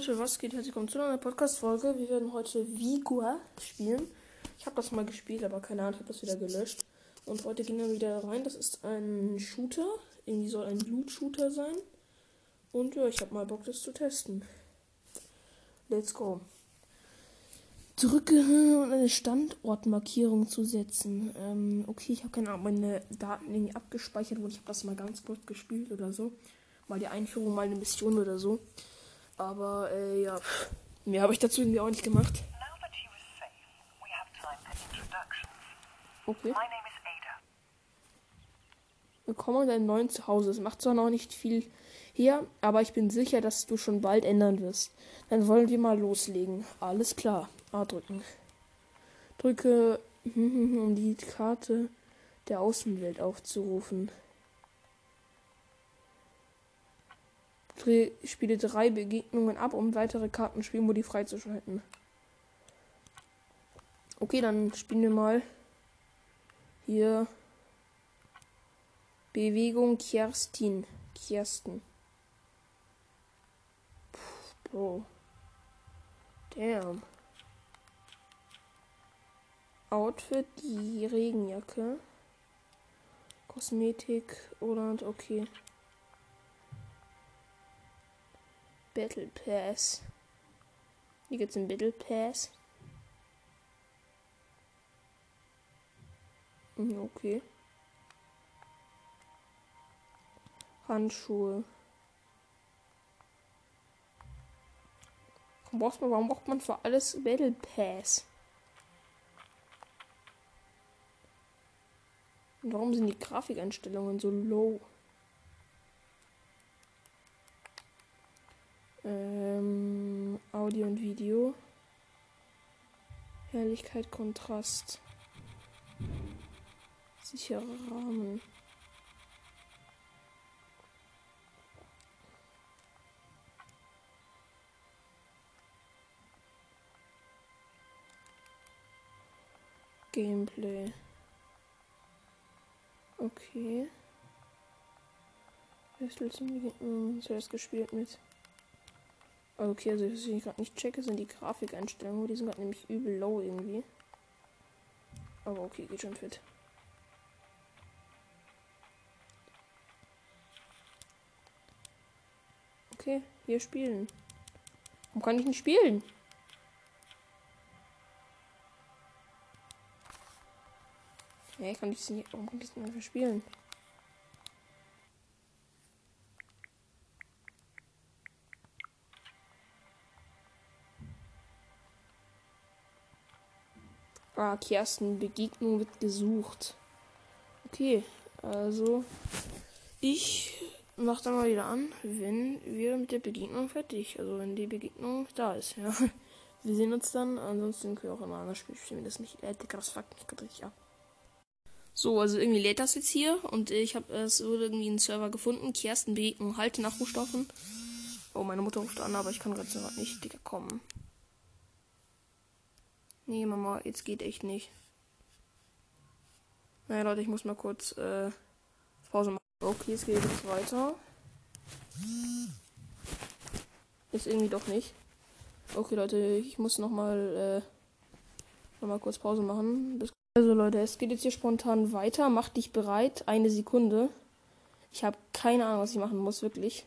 Leute, was geht? Herzlich willkommen zu einer Podcast-Folge. Wir werden heute Vigua spielen. Ich habe das mal gespielt, aber keine Ahnung, ich habe das wieder gelöscht. Und heute gehen wir wieder rein. Das ist ein Shooter. Irgendwie soll ein Loot-Shooter sein. Und ja, ich habe mal Bock, das zu testen. Let's go. Drücke und eine Standortmarkierung zu setzen. Ähm, okay, ich habe keine Ahnung, meine Daten irgendwie abgespeichert wurden. Ich habe das mal ganz kurz gespielt oder so. Mal die Einführung, mal eine Mission oder so. Aber äh, ja, mehr habe ich dazu irgendwie auch nicht gemacht. Okay. Willkommen in deinem neuen Zuhause. Es macht zwar noch nicht viel her, aber ich bin sicher, dass du schon bald ändern wirst. Dann wollen wir mal loslegen. Alles klar. A drücken. Drücke, um die Karte der Außenwelt aufzurufen. Spiele drei Begegnungen ab, um weitere Kartenspielmodi freizuschalten. Okay, dann spielen wir mal hier Bewegung Kerstin. Kirsten. Puh, Bro. Damn. Outfit, die Regenjacke. Kosmetik und okay. Battle Pass. Hier gibt's einen Battle Pass. Hm, Okay. Handschuhe. Warum braucht man, warum braucht man für alles Battle Pass? Und warum sind die Grafikeinstellungen so low? Ähm, Audio und Video. Helligkeit, Kontrast. Sicherer Rahmen. Gameplay. Okay. Wechsel zum. Zuerst gespielt mit. Okay, also was ich gerade nicht checke, sind die Grafikeinstellungen. Die sind gerade nämlich übel low irgendwie. Aber okay, geht schon fit. Okay, hier spielen. Warum kann ich nicht spielen? Hey, kann ich es nicht. Warum kann ich nicht mehr spielen? Ah, Kersten, Begegnung wird gesucht. Okay, also ich mach dann mal wieder an, wenn wir mit der Begegnung fertig, also wenn die Begegnung da ist, ja. Wir sehen uns dann, ansonsten können wir auch immer anders spielen, wenn das nicht lädt. Digga, das fuckt mich gerade richtig ab. So, also irgendwie lädt das jetzt hier und ich habe es wurde irgendwie einen Server gefunden. Kersten Begegnung, halte nach Rohstoffen. Oh, meine Mutter ruft an, aber ich kann gerade nicht, Digga, kommen. Nee, Mama, jetzt geht echt nicht. Naja, Leute, ich muss mal kurz äh, Pause machen. Okay, es geht jetzt weiter. Ist irgendwie doch nicht. Okay, Leute, ich muss nochmal äh, noch mal kurz Pause machen. Bis also, Leute, es geht jetzt hier spontan weiter. Mach dich bereit. Eine Sekunde. Ich habe keine Ahnung, was ich machen muss, wirklich.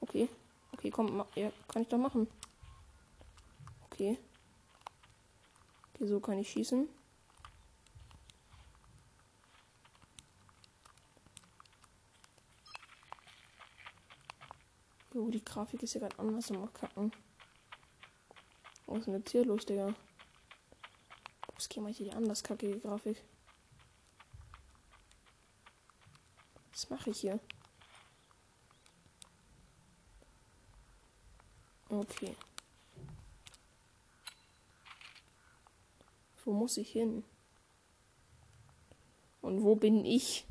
Okay. Okay, komm, ja, kann ich doch machen. Okay. Okay, so kann ich schießen. Jo, die Grafik ist ja gerade anders am Kacken. Was ist denn jetzt hier los, Digga? Was geht mal hier die anders kackige Grafik? Was mache ich hier? Okay. Wo muss ich hin? Und wo bin ich?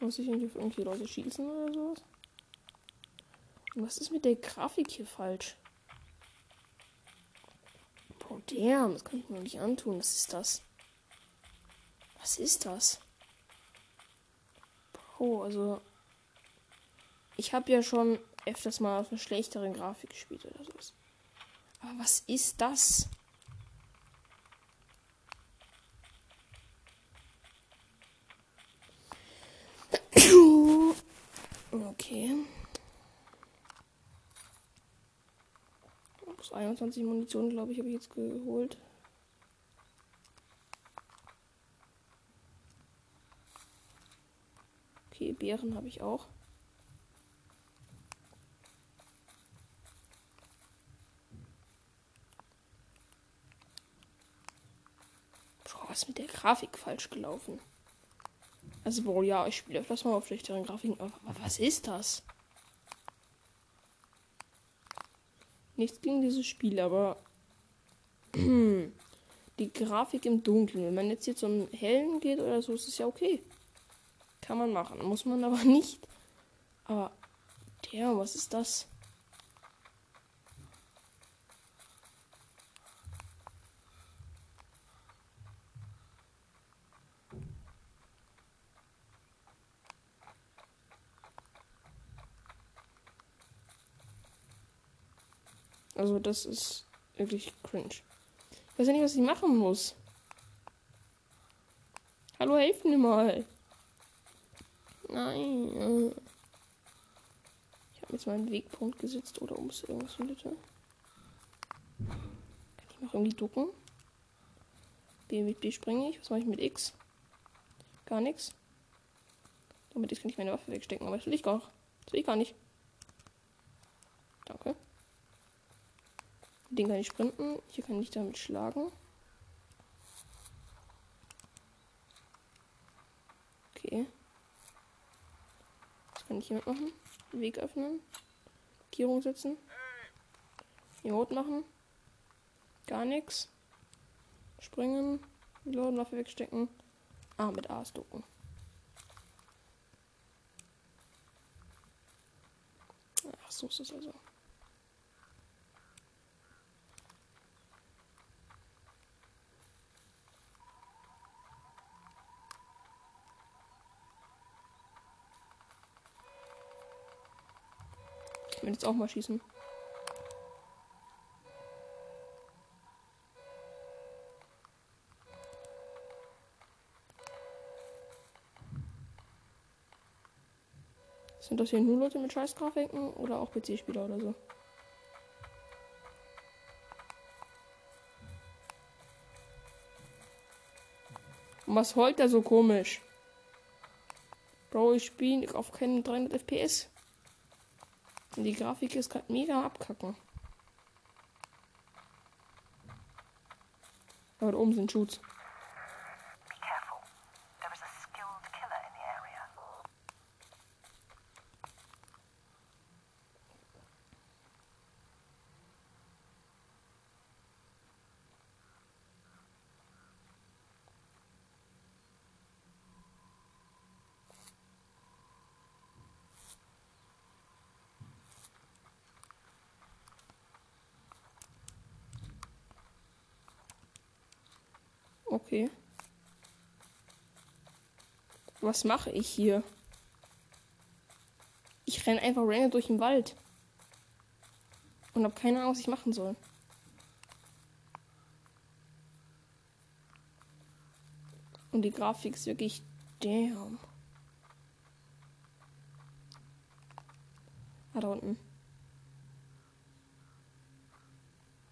Muss ich irgendwie auf irgendwie Leute schießen oder sowas? Und was ist mit der Grafik hier falsch? Oh, damn, das kann ich mir nicht antun. Was ist das? Was ist das? Bro, also. Ich habe ja schon öfters mal auf einer schlechteren Grafik gespielt oder so. Aber was ist das? Okay. Plus 21 Munition, glaube ich, habe ich jetzt geholt. Okay, Beeren habe ich auch. Bro, was ist mit der Grafik falsch gelaufen? Also, wohl ja, ich spiele öfters mal auf schlechteren Grafiken. Aber was ist das? Nichts gegen dieses Spiel, aber die Grafik im Dunkeln. Wenn man jetzt hier zum Hellen geht oder so, ist es ja okay. Kann man machen. Muss man aber nicht. Aber, der, was ist das? Also das ist wirklich cringe. Ich weiß ja nicht, was ich machen muss. Hallo, helf mir mal. Nein. Ich habe jetzt meinen Wegpunkt gesetzt oder um es irgendwas in Mitte. Kann ich noch irgendwie ducken? B mit B springe ich. Was mache ich mit X? Gar nichts. Damit X kann ich meine Waffe wegstecken, aber das will ich gar, das will ich gar nicht. Danke. Den kann ich sprinten. Hier kann ich damit schlagen. Okay. Was kann ich hiermit machen? Weg öffnen. Markierung setzen. Remote machen. Gar nichts. Springen. Reloaden, Waffe wegstecken. Ah, mit A ducken. Ach, so ist es also. Will jetzt auch mal schießen. Sind das hier nur Leute mit Scheißgrafiken oder auch PC-Spieler oder so? Und was heult er so komisch? Bro, ich spiele auf keinen 300 FPS. Die Grafik ist gerade mega abkacken. Aber da oben sind Shoots. Okay. Was mache ich hier? Ich renne einfach random durch den Wald. Und habe keine Ahnung, was ich machen soll. Und die Grafik ist wirklich damn. Ah, da unten.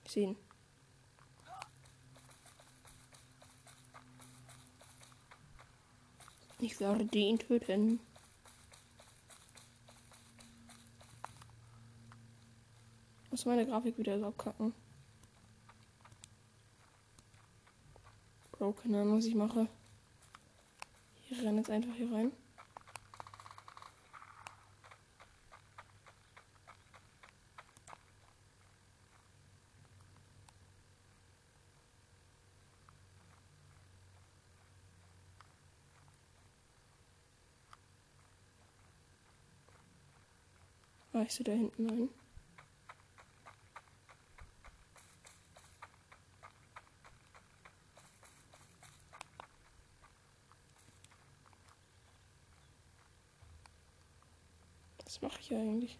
Ich sehe ihn. Ich werde ihn töten. Muss meine Grafik wieder so abkacken. Bro, keine Ahnung, was ich mache. Ich renne jetzt einfach hier rein. reichst du da hinten rein. Was mache ich eigentlich?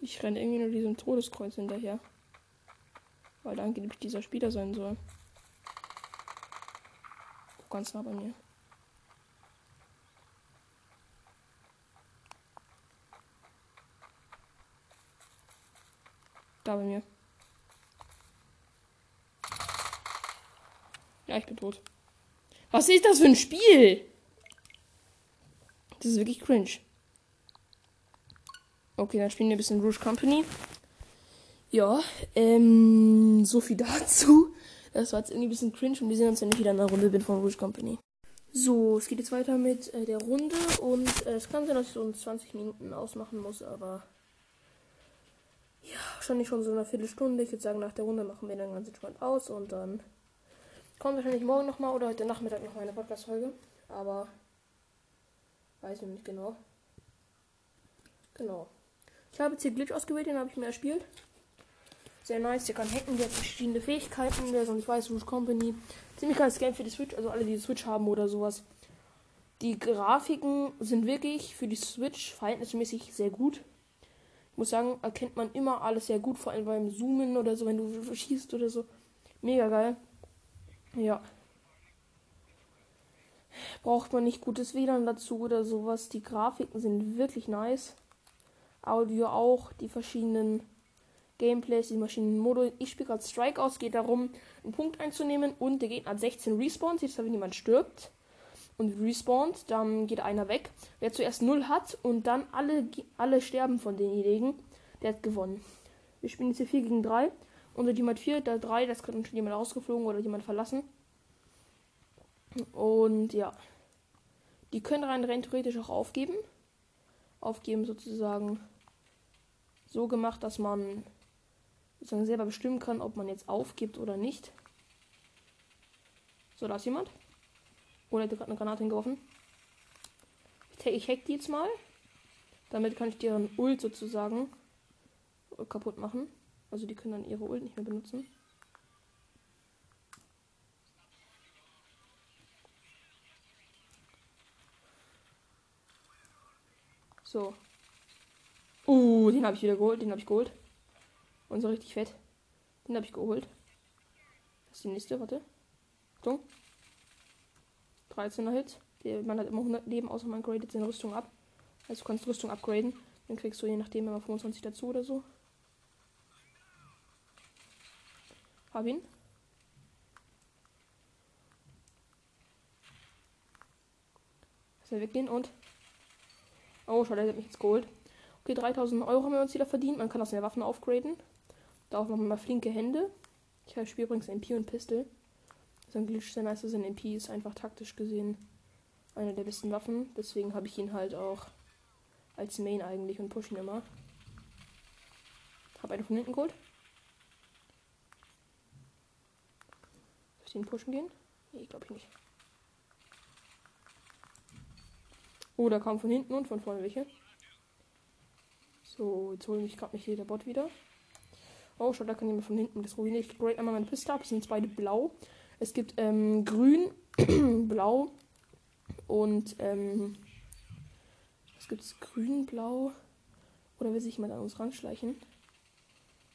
Ich renne irgendwie nur diesem Todeskreuz hinterher. Weil da angeblich dieser Spieler sein soll. Ganz nah bei mir. Da bei mir. Ja, ich bin tot. Was ist das für ein Spiel? Das ist wirklich cringe. Okay, dann spielen wir ein bisschen Rouge Company. Ja, ähm, so viel dazu. Das war jetzt irgendwie ein bisschen cringe und wir sehen uns, wenn ich wieder in der Runde bin von Rouge Company. So, es geht jetzt weiter mit äh, der Runde und äh, es kann sein, dass ich so 20 Minuten ausmachen muss, aber wahrscheinlich schon so eine Viertelstunde. Ich würde sagen, nach der Runde machen wir dann ganz entspannt aus und dann kommt wahrscheinlich morgen nochmal oder heute Nachmittag noch eine Podcast-Folge. Aber weiß ich nicht genau. Genau. Ich habe jetzt hier Glitch ausgewählt, den habe ich mir erspielt. Sehr nice, der kann hacken, der hat verschiedene Fähigkeiten, der ist noch nicht weiß, Rouge Company. Ziemlich geiles Game für die Switch, also alle, die die Switch haben oder sowas. Die Grafiken sind wirklich für die Switch verhältnismäßig sehr gut. Muss sagen, erkennt man immer alles sehr gut, vor allem beim Zoomen oder so, wenn du schießt oder so. Mega geil. Ja. Braucht man nicht gutes WLAN dazu oder sowas. Die Grafiken sind wirklich nice. Audio auch, die verschiedenen Gameplays, die Maschinenmodus. Ich spiele gerade Strike aus, geht darum, einen Punkt einzunehmen und der Gegner hat 16 Respawns, jetzt wenn jemand stirbt und respawnt, dann geht einer weg. Wer zuerst 0 hat und dann alle, alle sterben von denjenigen, der hat gewonnen. Wir spielen jetzt hier 4 gegen 3. Unser Team hat 4, da 3, das kann schon jemand rausgeflogen oder jemand verlassen. Und ja. Die können rein, rein theoretisch auch aufgeben. Aufgeben sozusagen so gemacht, dass man sozusagen selber bestimmen kann, ob man jetzt aufgibt oder nicht. So, da ist jemand. Oder hätte gerade eine Granate hingeworfen. Ich, ich hack die jetzt mal. Damit kann ich deren Ult sozusagen kaputt machen. Also die können dann ihre Ult nicht mehr benutzen. So. Uh, den habe ich wieder geholt. Den habe ich geholt. Und so richtig fett. Den habe ich geholt. Das ist die nächste, warte. Achtung. 13er Hit. Man hat immer 100 Leben, außer man gradet seine Rüstung ab. Also du kannst Rüstung upgraden. Dann kriegst du je nachdem immer 25 dazu oder so. Hab ihn. Ist er weggehen und. Oh, schade, der hat mich jetzt geholt. Okay, 3000 Euro haben wir uns wieder verdient. Man kann auch seine Waffen aufgraden. Da auch nochmal flinke Hände. Ich spiele übrigens MP und Pistol. Das ist ein Glitch sehr nice. Sein MP ist einfach taktisch gesehen eine der besten Waffen. Deswegen habe ich ihn halt auch als Main eigentlich und push ihn immer. Habe einen von hinten geholt. Soll ich den pushen gehen? Nee, glaube ich nicht. Oh, da kam von hinten und von vorne welche. So, jetzt holen mich gerade nicht jeder Bot wieder. Oh, schau, da kann jemand von hinten das ruinieren. Ich grade einmal meine Piste ab. Sind beide blau. Es gibt ähm, grün, blau und ähm, was gibt es? Grün, blau. Oder will sich jemand an uns ranschleichen?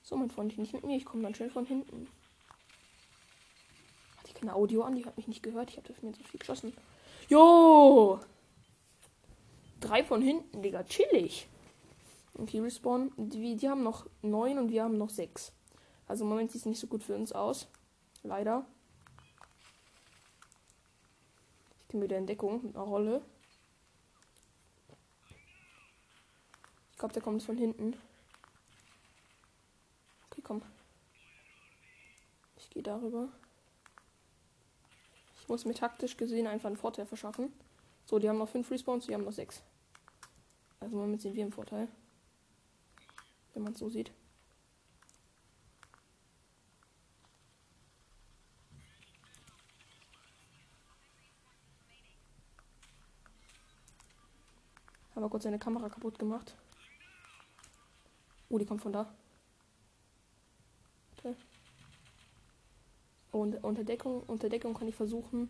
So, mein Freund, nicht mit mir. Ich komme dann schnell von hinten. Hat die keine Audio an? Die hat mich nicht gehört. Ich habe mir so viel geschossen. Jo! Drei von hinten, Digga. Chillig. Okay, Respawn. Die, die haben noch neun und wir haben noch sechs. Also im Moment sieht es nicht so gut für uns aus. Leider. Ich bin wieder in Deckung mit einer Rolle. Ich glaube, der kommt von hinten. Okay, komm. Ich gehe darüber. Ich muss mir taktisch gesehen einfach einen Vorteil verschaffen. So, die haben noch fünf Respawns, die haben noch sechs. Also im Moment sind wir im Vorteil wenn man es so sieht. Wir kurz seine Kamera kaputt gemacht. Oh, die kommt von da. Okay. Und unter Deckung, unter Deckung kann ich versuchen,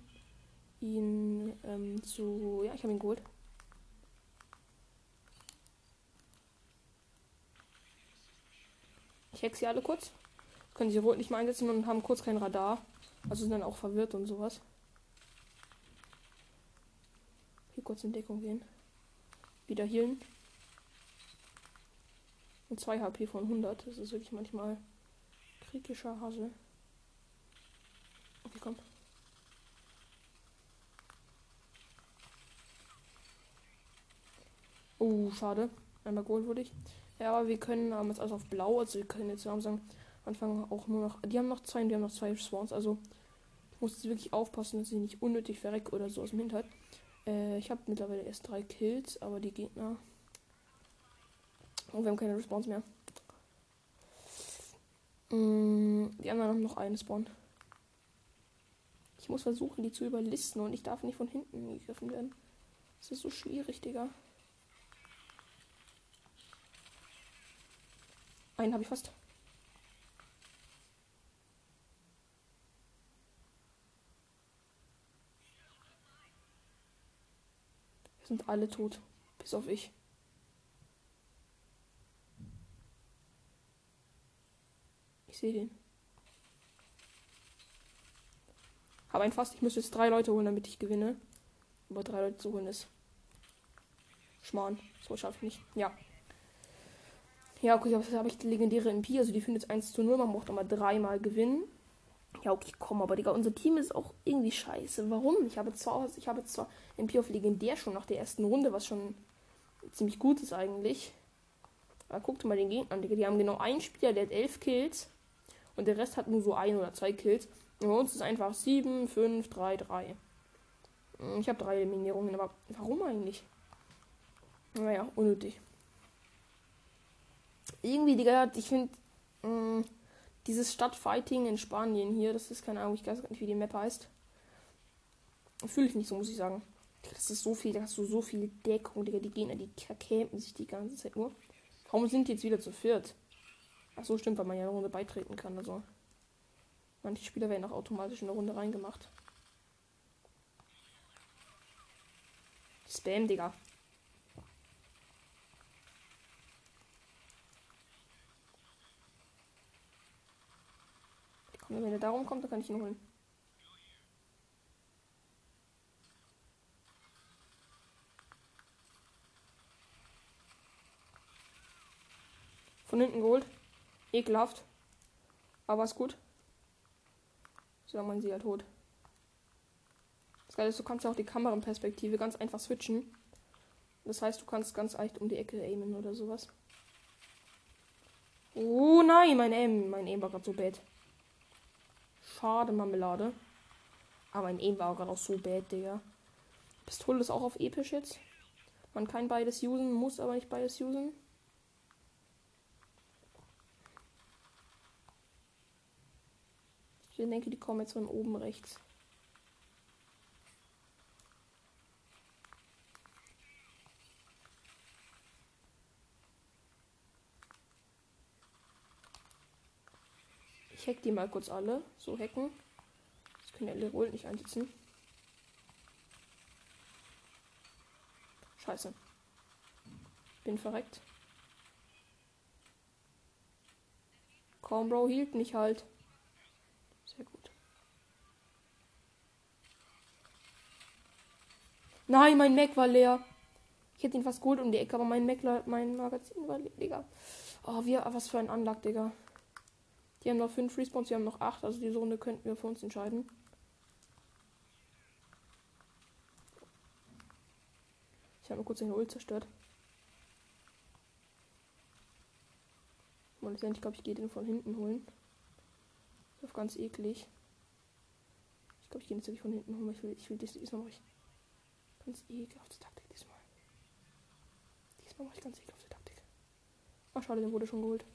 ihn ähm, zu. Ja, ich habe ihn geholt. Ich hex sie alle kurz. Können sie rot nicht mehr einsetzen und haben kurz kein Radar. Also sind dann auch verwirrt und sowas. Hier kurz in Deckung gehen. Wieder healen. Und 2 HP von 100. Das ist wirklich manchmal kritischer Hase. Okay, komm. Oh, schade. Einmal geholt wurde ich. Ja, aber wir können haben jetzt alles auf blau. Also wir können jetzt sagen, Anfang auch nur noch. Die haben noch zwei und die haben noch zwei Swans. Also ich muss wirklich aufpassen, dass ich nicht unnötig verrecke oder so aus dem Hinterhalt. Äh, ich habe mittlerweile erst drei Kills, aber die Gegner. Und wir haben keine Respawns mehr. Mm, die anderen haben noch einen Spawn. Ich muss versuchen, die zu überlisten und ich darf nicht von hinten gegriffen werden. Das ist so schwierig, Digga. Einen habe ich fast. Sind alle tot. Bis auf ich. Ich sehe den. Habe ein fast. Ich müsste jetzt drei Leute holen, damit ich gewinne. Aber drei Leute zu holen ist. Schmarrn. So schaffe ich nicht. Ja. Ja, okay, aber habe ich die legendäre MP. Also die findet 1 zu 0. Man braucht aber dreimal gewinnen. Ja, okay, komm, aber Digga, unser Team ist auch irgendwie scheiße. Warum? Ich habe zwar, ich habe zwar MP auf legendär schon nach der ersten Runde, was schon ziemlich gut ist eigentlich. Aber guckt mal den Gegner an, Digga. Die haben genau einen Spieler, der hat elf Kills. Und der Rest hat nur so ein oder zwei Kills. Und bei uns ist einfach 7, 5, 3, 3. Ich habe drei Eliminierungen, aber warum eigentlich? Naja, unnötig. Irgendwie, Digga, ich finde mm, dieses Stadtfighting in Spanien hier, das ist keine Ahnung, ich weiß gar nicht, wie die Map heißt. Fühle ich nicht so, muss ich sagen. Das ist so viel, da hast du so viel Deckung, Digga. Die Gegner, die campen sich die ganze Zeit nur. Warum sind die jetzt wieder zu viert? Ach so, stimmt, weil man ja eine Runde beitreten kann. Also manche Spieler werden auch automatisch in eine Runde reingemacht. Spam, Digga. Wenn er darum kommt, dann kann ich ihn holen. Von hinten geholt. Ekelhaft. Aber ist gut. Solange man sie halt tot. Das Geile ist, du kannst ja auch die Kameraperspektive ganz einfach switchen. Das heißt, du kannst ganz leicht um die Ecke aimen oder sowas. Oh nein, mein Aim. Mein Aim war gerade so bad. Schade, Marmelade. Aber mein Aim war gerade auch so bad, Digga. Pistole ist auch auf episch jetzt. Man kann beides usen, muss aber nicht beides usen. Ich denke, die kommen jetzt von oben rechts. Ich hack die mal kurz alle. So hacken. Das können ja Leroy nicht einsetzen. Scheiße. Bin verreckt. Komm, Bro, hielt mich halt. Sehr gut. Nein, mein Mac war leer. Ich hätte ihn fast geholt um die Ecke, aber mein Mac, mein Magazin war leer, Digga. Oh, wir, was für ein Anlag, Digga. Die haben noch 5 Respawns, die haben noch 8, also diese Runde könnten wir für uns entscheiden. Ich habe mal kurz den Ult zerstört. Ich glaube, ich gehe den von hinten holen. Das ist ganz eklig. Ich glaube, ich gehe jetzt wirklich von hinten holen. Ich will, ich will diesmal mache ich ganz ekelhafte Taktik diesmal. Diesmal mache ich ganz ekelhafte Taktik. Ach, schade, der wurde schon geholt.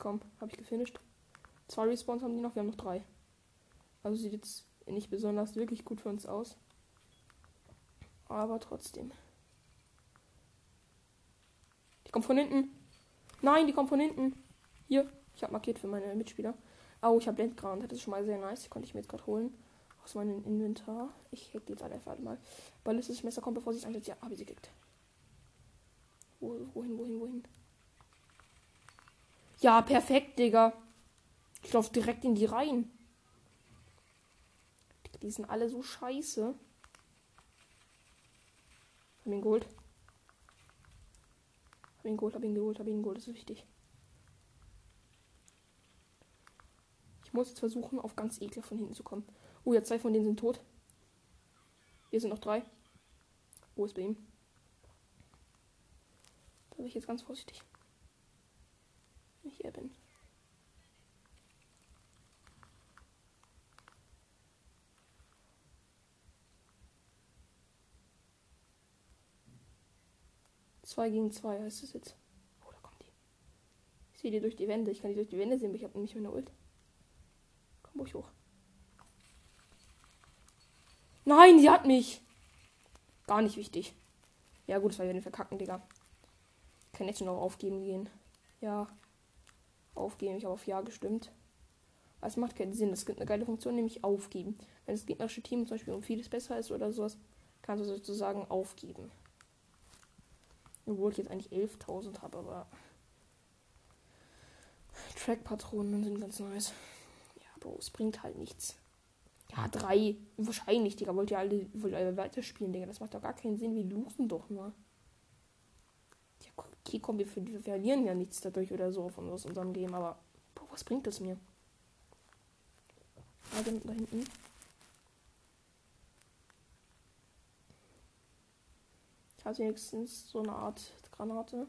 Komm, habe ich gefinisht. Zwei Respawns haben die noch, wir haben noch drei. Also sieht jetzt nicht besonders wirklich gut für uns aus. Aber trotzdem. Die kommt von hinten. Nein, die kommt von hinten. Hier, ich habe markiert für meine Mitspieler. Oh, ich habe Blendgranate. Das ist schon mal sehr nice. Die konnte ich mir jetzt gerade holen. Aus meinem Inventar. Ich hack die jetzt alle einfach mal. Ballistisches Messer kommt, bevor sie es einsetzt. Ja, habe ich sie gekriegt. Wo, wohin, wohin, wohin? Ja, perfekt, Digga. Ich laufe direkt in die Reihen. Die sind alle so scheiße. Hab ihn geholt. Hab ihn geholt, hab ihn geholt, hab ihn geholt. Das ist wichtig. Ich muss jetzt versuchen, auf ganz eklig von hinten zu kommen. Oh, ja, zwei von denen sind tot. Hier sind noch drei. Wo ist bei ihm? Da bin ich jetzt ganz vorsichtig. Ich hier bin. Zwei gegen zwei heißt es jetzt. Oh, da kommt die. Ich sehe die durch die Wände. Ich kann die durch die Wände sehen, aber ich habe nämlich meine Ult. Komm ruhig hoch. Nein, sie hat mich. Gar nicht wichtig. Ja gut, das war ja den Verkacken, Digga. Ich kann jetzt noch aufgeben gehen. Ja. Aufgeben. Ich habe auf Ja gestimmt. Aber es macht keinen Sinn. Es gibt eine geile Funktion, nämlich aufgeben. Wenn das gegnerische Team zum Beispiel um vieles besser ist oder sowas, kannst du sozusagen aufgeben. Obwohl ich jetzt eigentlich 11.000 habe, aber Track-Patronen sind ganz nice. Ja, Bro, es bringt halt nichts. Ja, drei. Wahrscheinlich, Digga. Wollt ihr alle, wollt ihr alle weiterspielen, Digga? Das macht doch gar keinen Sinn. Wir losen doch nur. Okay, komm, wir, wir verlieren ja nichts dadurch oder so von aus unserem Game, aber boah, was bringt das mir? Also da hinten. Ich hatte wenigstens so eine Art Granate.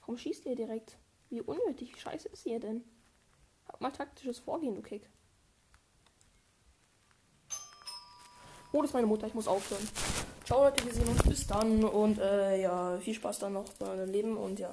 Warum schießt ihr direkt? Wie unnötig, wie scheiße ist ihr denn? Hab mal taktisches Vorgehen, du Kick. Oh, das ist meine Mutter, ich muss aufhören. Ciao Leute, wir sehen uns bis dann und äh, ja, viel Spaß dann noch bei eurem Leben und ja.